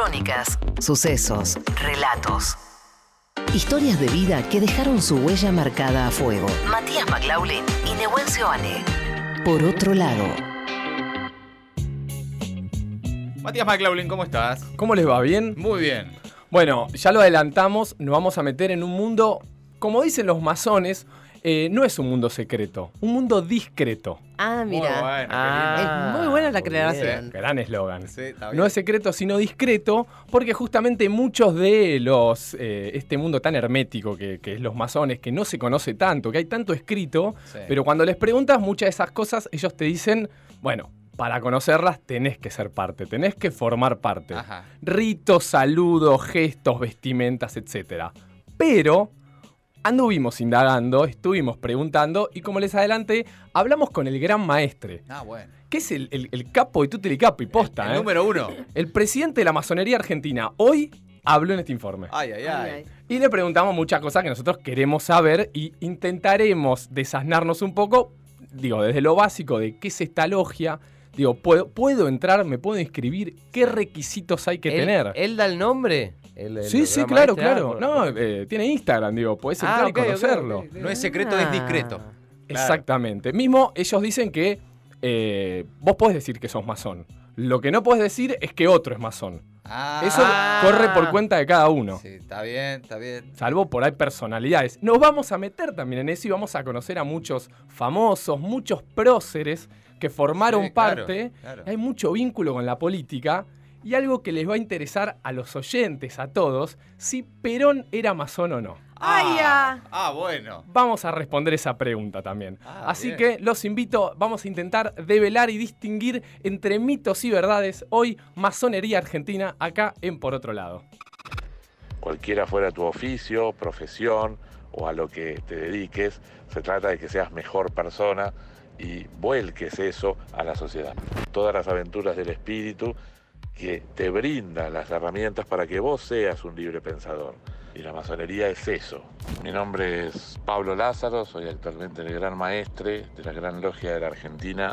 Crónicas, sucesos, relatos. Historias de vida que dejaron su huella marcada a fuego. Matías McLaughlin y Nehuen Ane. Por otro lado. Matías McLaughlin, ¿cómo estás? ¿Cómo les va? ¿Bien? Muy bien. Bueno, ya lo adelantamos, nos vamos a meter en un mundo, como dicen los masones, eh, no es un mundo secreto, un mundo discreto. Ah, mira. Muy Ah, es muy buena la aclaración. Gran eslogan. Sí. No es secreto, sino discreto, porque justamente muchos de los. eh, este mundo tan hermético que, que es los masones, que no se conoce tanto, que hay tanto escrito, Sí. pero cuando les preguntas muchas de esas cosas, ellos te dicen, bueno, para conocerlas tenés que ser parte, tenés que formar parte. Ajá. Ritos, saludos, gestos, vestimentas, etc. Pero anduvimos indagando, estuvimos preguntando y como les adelanté, hablamos con el gran maestre, Ah, bueno. que es el, el- el capo y tuteli capo y posta, El ¿eh? número uno. El presidente de la masonería argentina hoy habló en este informe. Ay, ay, Ay. Y le preguntamos muchas cosas que nosotros queremos saber y intentaremos desasnarnos un poco, digo, desde lo básico de qué es esta logia. Digo, ¿puedo, ¿puedo entrar? ¿Me puedo inscribir? ¿Qué requisitos hay que ¿Él, tener? ¿Él da el nombre? El- el sí, sí, claro, maestre, claro. ah, No, eh, tiene Instagram, digo, podés entrar Ah, y ok, ok, conocerlo. No es secreto, es discreto. Ah. Claro. Exactamente. Mismo ellos dicen que eh, vos podés decir que sos masón. Lo que no podés decir es que otro es masón. Ah, Eso corre por cuenta de cada uno. Sí, está bien, está bien. Salvo por ahí personalidades. Nos vamos a meter también en eso y vamos a conocer a muchos famosos, muchos próceres que formaron Sí, claro, parte. claro. Hay mucho vínculo con la política. Y algo que les va a interesar a los oyentes, a todos, si Perón era masón o no. Ay, ah, ya. ah, bueno. Vamos a responder esa pregunta también. Ah, Así bien. que los invito, vamos a intentar develar y distinguir entre mitos y verdades hoy Masonería Argentina acá en Por Otro Lado. cualquiera fuera tu oficio, profesión o a lo que te dediques, se trata de que seas mejor persona y vuelques eso a la sociedad. Todas las aventuras del espíritu que te brindan las herramientas para que vos seas un libre pensador. Y la masonería es eso. Mi nombre es Pablo Lázaro, soy actualmente el gran maestre de la Gran Logia de la Argentina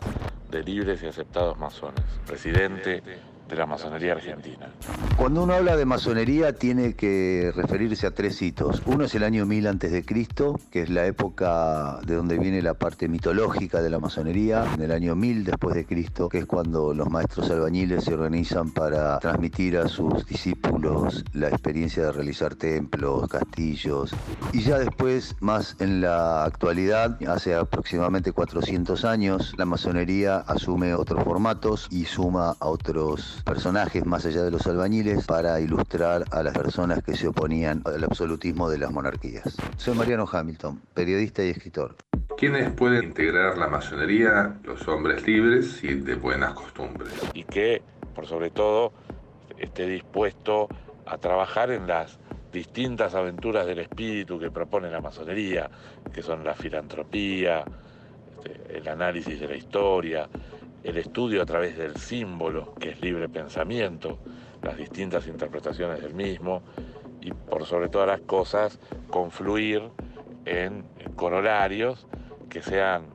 de Libres y Aceptados Masones, presidente de la Masonería Argentina. Cuando uno habla de masonería tiene que referirse a tres hitos. Uno es el año 1000 antes de Cristo, que es la época de donde viene la parte mitológica de la masonería. En el año 1000 después de Cristo, que es cuando los maestros albañiles se organizan para transmitir a sus discípulos la experiencia de realizar templos, castillos. Y ya después, más en la actualidad, hace aproximadamente 400 años, la masonería asume otros formatos y suma a otros personajes más allá de los albañiles para ilustrar a las personas que se oponían al absolutismo de las monarquías. Soy Mariano Hamilton, periodista y escritor. ¿Quiénes pueden integrar la masonería? Los hombres libres y de buenas costumbres. y que, por sobre todo, esté dispuesto a trabajar en las distintas aventuras del espíritu que propone la masonería, que son la filantropía, este, el análisis de la historia, el estudio a través del símbolo, que es libre pensamiento, las distintas interpretaciones del mismo, y por sobre todas las cosas, confluir en corolarios que sean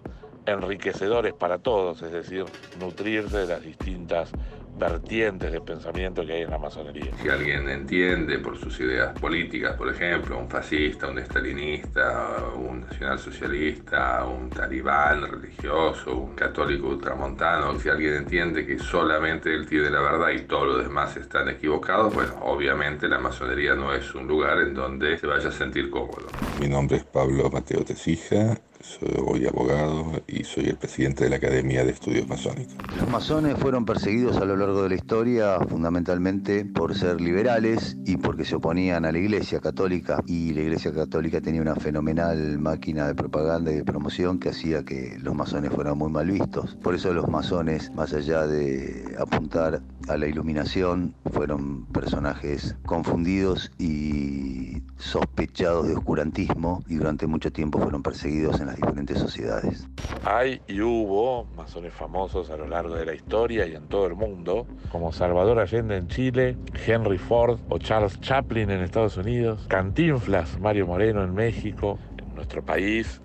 enriquecedores para todos, es decir, nutrirse de las distintas vertientes de pensamiento que hay en la masonería. Si alguien entiende por sus ideas políticas, por ejemplo, un fascista, un estalinista, un nacionalsocialista, un talibán religioso, un católico ultramontano, si alguien entiende que solamente él tiene la verdad y todos los demás están equivocados, bueno, obviamente la masonería no es un lugar en donde se vaya a sentir cómodo. Mi nombre es Pablo Mateo Tesija, soy abogado y soy el presidente de la Academia de Estudios Masónicos. Los masones fueron perseguidos a lo largo de la historia fundamentalmente por ser liberales y porque se oponían a la Iglesia Católica y la Iglesia Católica tenía una fenomenal máquina de propaganda y de promoción que hacía que los masones fueran muy mal vistos. Por eso los masones, más allá de apuntar a la iluminación, fueron personajes confundidos y sospechados de oscurantismo y durante mucho tiempo fueron perseguidos en diferentes sociedades. Hay y hubo masones famosos a lo largo de la historia y en todo el mundo, como Salvador Allende en Chile, Henry Ford o Charles Chaplin en Estados Unidos, Cantinflas, Mario Moreno en México, en nuestro país,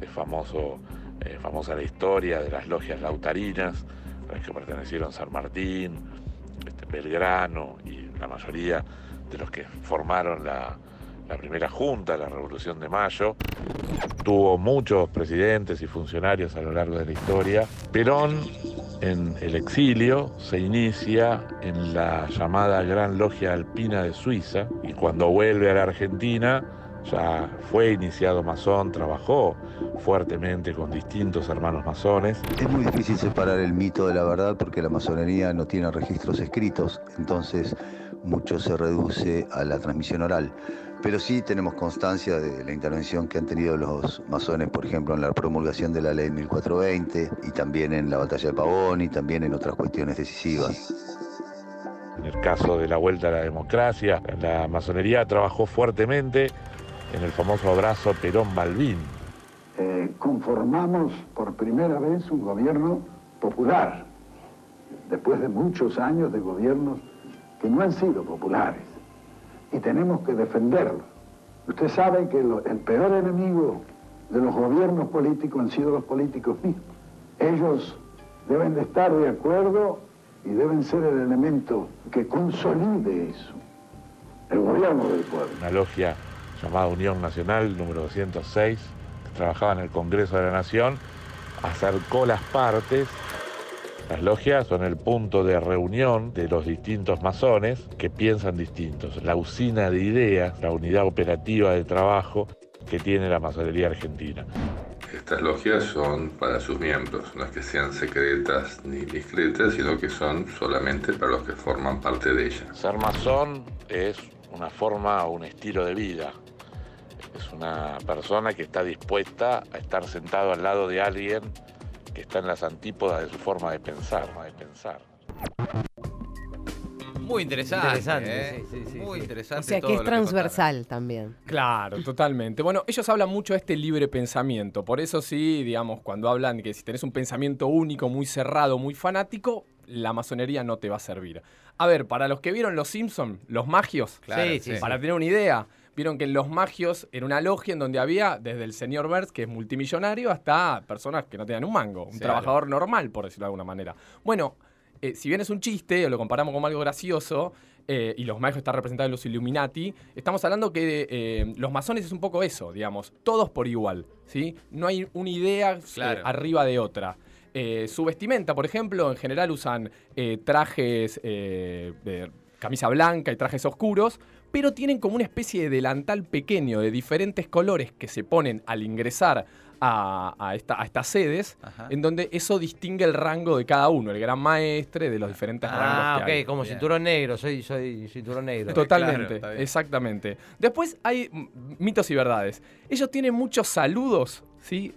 es famoso, eh, famosa la historia de las logias lautarinas, a las que pertenecieron San Martín, este, Belgrano y la mayoría de los que formaron la, la primera junta, la Revolución de Mayo. Tuvo muchos presidentes y funcionarios a lo largo de la historia. Perón, en el exilio, se inicia en la llamada Gran Logia Alpina de Suiza y cuando vuelve a la Argentina ya fue iniciado masón, trabajó fuertemente con distintos hermanos masones. Es muy difícil separar el mito de la verdad porque la masonería no tiene registros escritos, entonces mucho se reduce a la transmisión oral. Pero sí tenemos constancia de la intervención que han tenido los masones, por ejemplo, en la promulgación de la ley 1420 y también en la batalla de Pavón y también en otras cuestiones decisivas. En el caso de la vuelta a la democracia, la masonería trabajó fuertemente en el famoso abrazo Perón-Malvin. Eh, conformamos por primera vez un gobierno popular, después de muchos años de gobiernos que no han sido populares, y tenemos que defenderlos. Usted sabe que el peor enemigo de los gobiernos políticos han sido los políticos mismos. Ellos deben de estar de acuerdo y deben ser el elemento que consolide eso, el gobierno del pueblo. una logia llamada Unión Nacional número 206, que trabajaba en el Congreso de la Nación, acercó las partes. Las logias son el punto de reunión de los distintos masones que piensan distintos, la usina de ideas, la unidad operativa de trabajo que tiene la masonería argentina. Estas logias son para sus miembros, no es que sean secretas ni discretas, sino que son solamente para los que forman parte de ellas. Ser masón es una forma o un estilo de vida. Es una persona que está dispuesta a estar sentado al lado de alguien que está en las antípodas de su forma de pensar. De pensar. Muy interesante. Interesante, ¿eh? sí, sí, sí, Muy sí. interesante. O sea que es transversal también. Claro, totalmente. Bueno, ellos hablan mucho de este libre pensamiento. Por eso sí, digamos, cuando hablan que si tenés un pensamiento único, muy cerrado, muy fanático, la masonería no te va a servir. A ver, para los que vieron Los Simpson, los magios, Claro, Sí, sí, sí. para tener una idea, vieron que en Los Magios era una logia en donde había desde el señor Burns, que es multimillonario, hasta personas que no tenían un mango, un trabajador normal, por decirlo de alguna manera. Bueno, eh, si bien es un chiste, o lo comparamos con algo gracioso, eh, y los magios están representados en los Illuminati, estamos hablando que eh, los masones es un poco eso, digamos, todos por igual, ¿sí? No hay una idea eh, Claro. arriba de otra. Su vestimenta, por ejemplo, en general usan trajes de camisa blanca y trajes oscuros, pero tienen como una especie de delantal pequeño de diferentes colores que se ponen al ingresar a, a esta- a estas sedes, Ajá. en donde eso distingue el rango de cada uno, el gran maestre de los diferentes Ah, rangos ok, que hay. como Bien. cinturón negro, soy, soy cinturón negro. Totalmente, Claro, exactamente. Después hay mitos y verdades. Ellos tienen muchos saludos, ¿sí?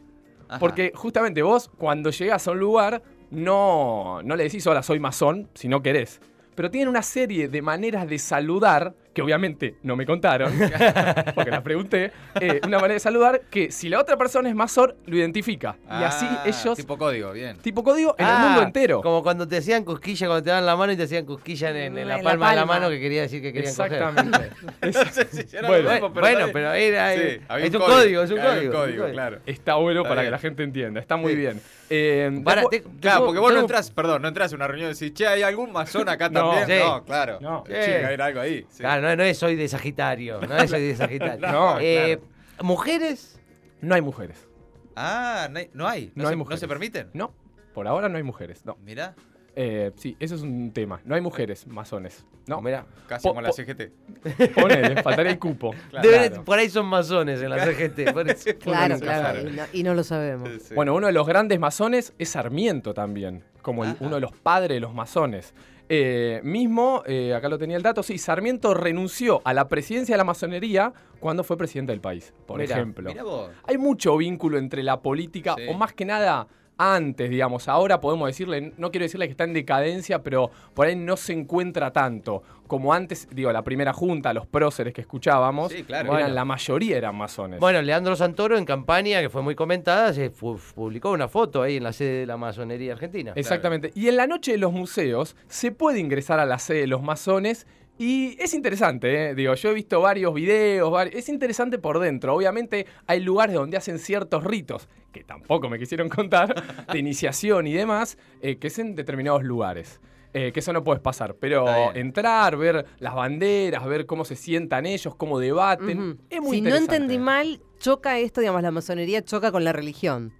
Ajá. Porque justamente vos, cuando llegas a un lugar, no, no le decís hola, soy masón, si no querés. Pero tienen una serie de maneras de saludar, que obviamente no me contaron, porque las pregunté, eh, una manera de saludar que si la otra persona es masón, lo identifica. y así Ah, ellos, tipo, Tipo código, bien. código, en el Ah, mundo entero. Como cuando te hacían cosquilla, cuando te daban la mano y te hacían cosquilla en, en- en la, En la palma de la mano que quería decir que querían coger. Exactamente. No sé si era Bueno, mismo, pero bueno, pero era, Sí, eh, había es un código, es un había código. Un es un código, claro. Está bueno Está para que la gente entienda, está muy Sí. bien. Eh, Para, después- te- Claro, porque vos no entras, perdón, no entras a una reunión y decís, che, ¿hay algún masón acá No, también? sí. No, claro. No. Tiene que haber algo ahí. sí. Claro, no, no es soy de Sagitario, no es soy de Sagitario. No, Eh, ¿Mujeres? no hay mujeres. Ah, no hay. No, hay. No se, hay ¿No mujeres. se permiten? No, por ahora no hay mujeres. No. Mirá, Eh, sí, eso es un tema. No hay mujeres masones. No, Mira, casi Po- como la po- CGT. ponele, faltaría el cupo. Por ahí son masones en la CGT. por eso. Claro, claro. Y no, y no lo sabemos. Sí. Bueno, uno de los grandes masones es Sarmiento también, como el- uno de los padres de los masones. Eh, mismo, eh, acá lo tenía el dato, sí, Sarmiento renunció a la presidencia de la masonería cuando fue presidente del país, por Mirá, ejemplo. Mirá vos. Hay mucho vínculo entre la política, Sí. o más que nada antes, digamos. Ahora podemos decirle, no quiero decirle que está en decadencia, pero por ahí no se encuentra tanto. Como antes, digo, la primera junta, los próceres que escuchábamos, Sí, claro. eran, Bueno. la mayoría eran masones. Bueno, Leandro Santoro en campaña, que fue muy comentada, se publicó una foto ahí en la sede de la masonería argentina. Exactamente. Y en la noche de los museos se puede ingresar a la sede de los masones y es interesante, ¿eh? digo, yo he visto varios videos, es interesante por dentro. Obviamente hay lugares donde hacen ciertos ritos, que tampoco me quisieron contar, de iniciación y demás, eh, que es en determinados lugares. eh, que eso no puedes pasar. Pero entrar, ver las banderas, ver cómo se sientan ellos, cómo debaten, es muy Si no interesante. entendí mal, choca esto, digamos, la masonería choca con la religión.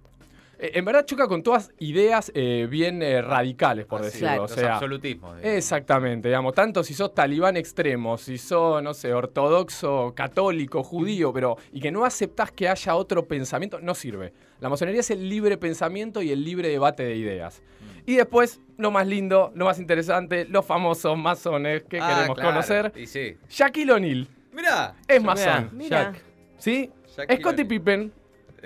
Eh, En verdad choca con todas ideas eh, bien eh, radicales, por Así, decirlo. Claro. O los sea, absolutismos. digamos. Exactamente, digamos, tanto si sos talibán extremo, si sos, no sé, ortodoxo, católico, judío, pero y que no aceptás que haya otro pensamiento, no sirve. La masonería es el libre pensamiento y el libre debate de ideas. Mm. Y después, lo más lindo, lo más interesante, los famosos masones que Ah, queremos claro. conocer. Y sí. Shaquille O'Neal Mirá. es masón, Mira. ¿sí? Shaquille Scottie. Pippen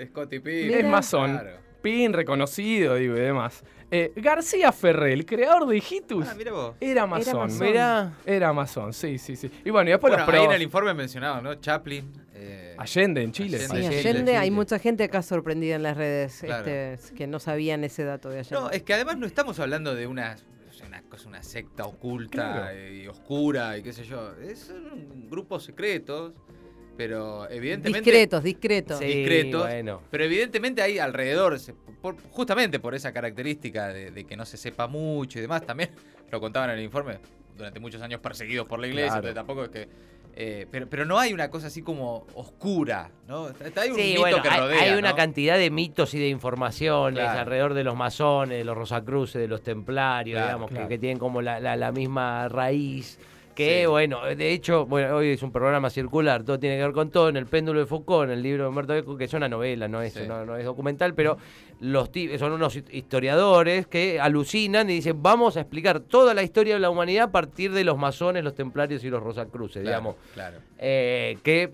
Scottie Pippen. Es masón. Claro. Pin reconocido, digo, y demás. Eh, García Ferré, el creador de Hitus, Ah, mira vos. era masón. masón. Mirá. Era masón, sí, sí, sí. Y bueno, y después Bueno, los ahí en el informe mencionaban, ¿no? Chaplin. eh, Allende en Chile. Allende. Sí, Allende, Chile, hay mucha gente acá sorprendida en las redes Claro. este, que no sabían ese dato de Allende. No, es que además no estamos hablando de una, una cosa, una secta oculta Claro. y oscura y qué sé yo. Es- Son grupos secretos, pero evidentemente. discretos, discretos. Sí, discretos. bueno. Pero evidentemente hay alrededor, por- justamente por esa característica de, de que no se sepa mucho y demás, también lo contaban en el informe, durante muchos años perseguidos por la iglesia, Claro. entonces tampoco es que... eh, pero, pero no hay una cosa así como oscura, ¿no? Está- Hay un Sí, mito bueno, que hay, rodea, hay una ¿no? cantidad de mitos y de informaciones Claro. alrededor de los masones, de los rosacruces, de los templarios, Claro, digamos, que-. Que, tienen como la, la- la misma raíz. Que Sí. bueno, de hecho, bueno, hoy es un programa circular, todo tiene que ver con todo, en el péndulo de Foucault, en el libro de Humberto Eco, que es una novela, no es, Sí. no, no es documental, pero los son unos historiadores que alucinan y dicen, vamos a explicar toda la historia de la humanidad a partir de los masones, los templarios y los rosacruces, Claro, digamos Claro. eh, que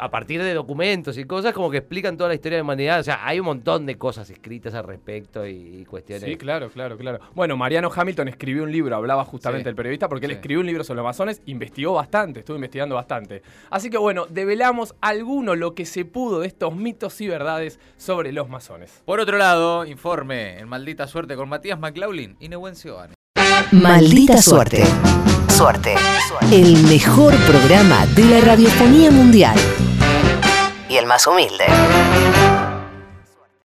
a partir de documentos y cosas como que explican toda la historia de la humanidad. O sea, hay un montón de cosas escritas al respecto y, y cuestiones. Sí, claro, claro, claro. Bueno, Mariano Hamilton escribió un libro, hablaba justamente Sí. el periodista, porque él Sí. escribió un libro sobre los masones, investigó bastante, estuvo investigando bastante. Así que bueno, develamos alguno lo que se pudo de estos mitos y verdades sobre los masones. Por otro lado, informe en Maldita Suerte con Matías McLaughlin y Nehuencio Ane. Maldita suerte. Suerte. El mejor programa de la radiofonía mundial y el más humilde.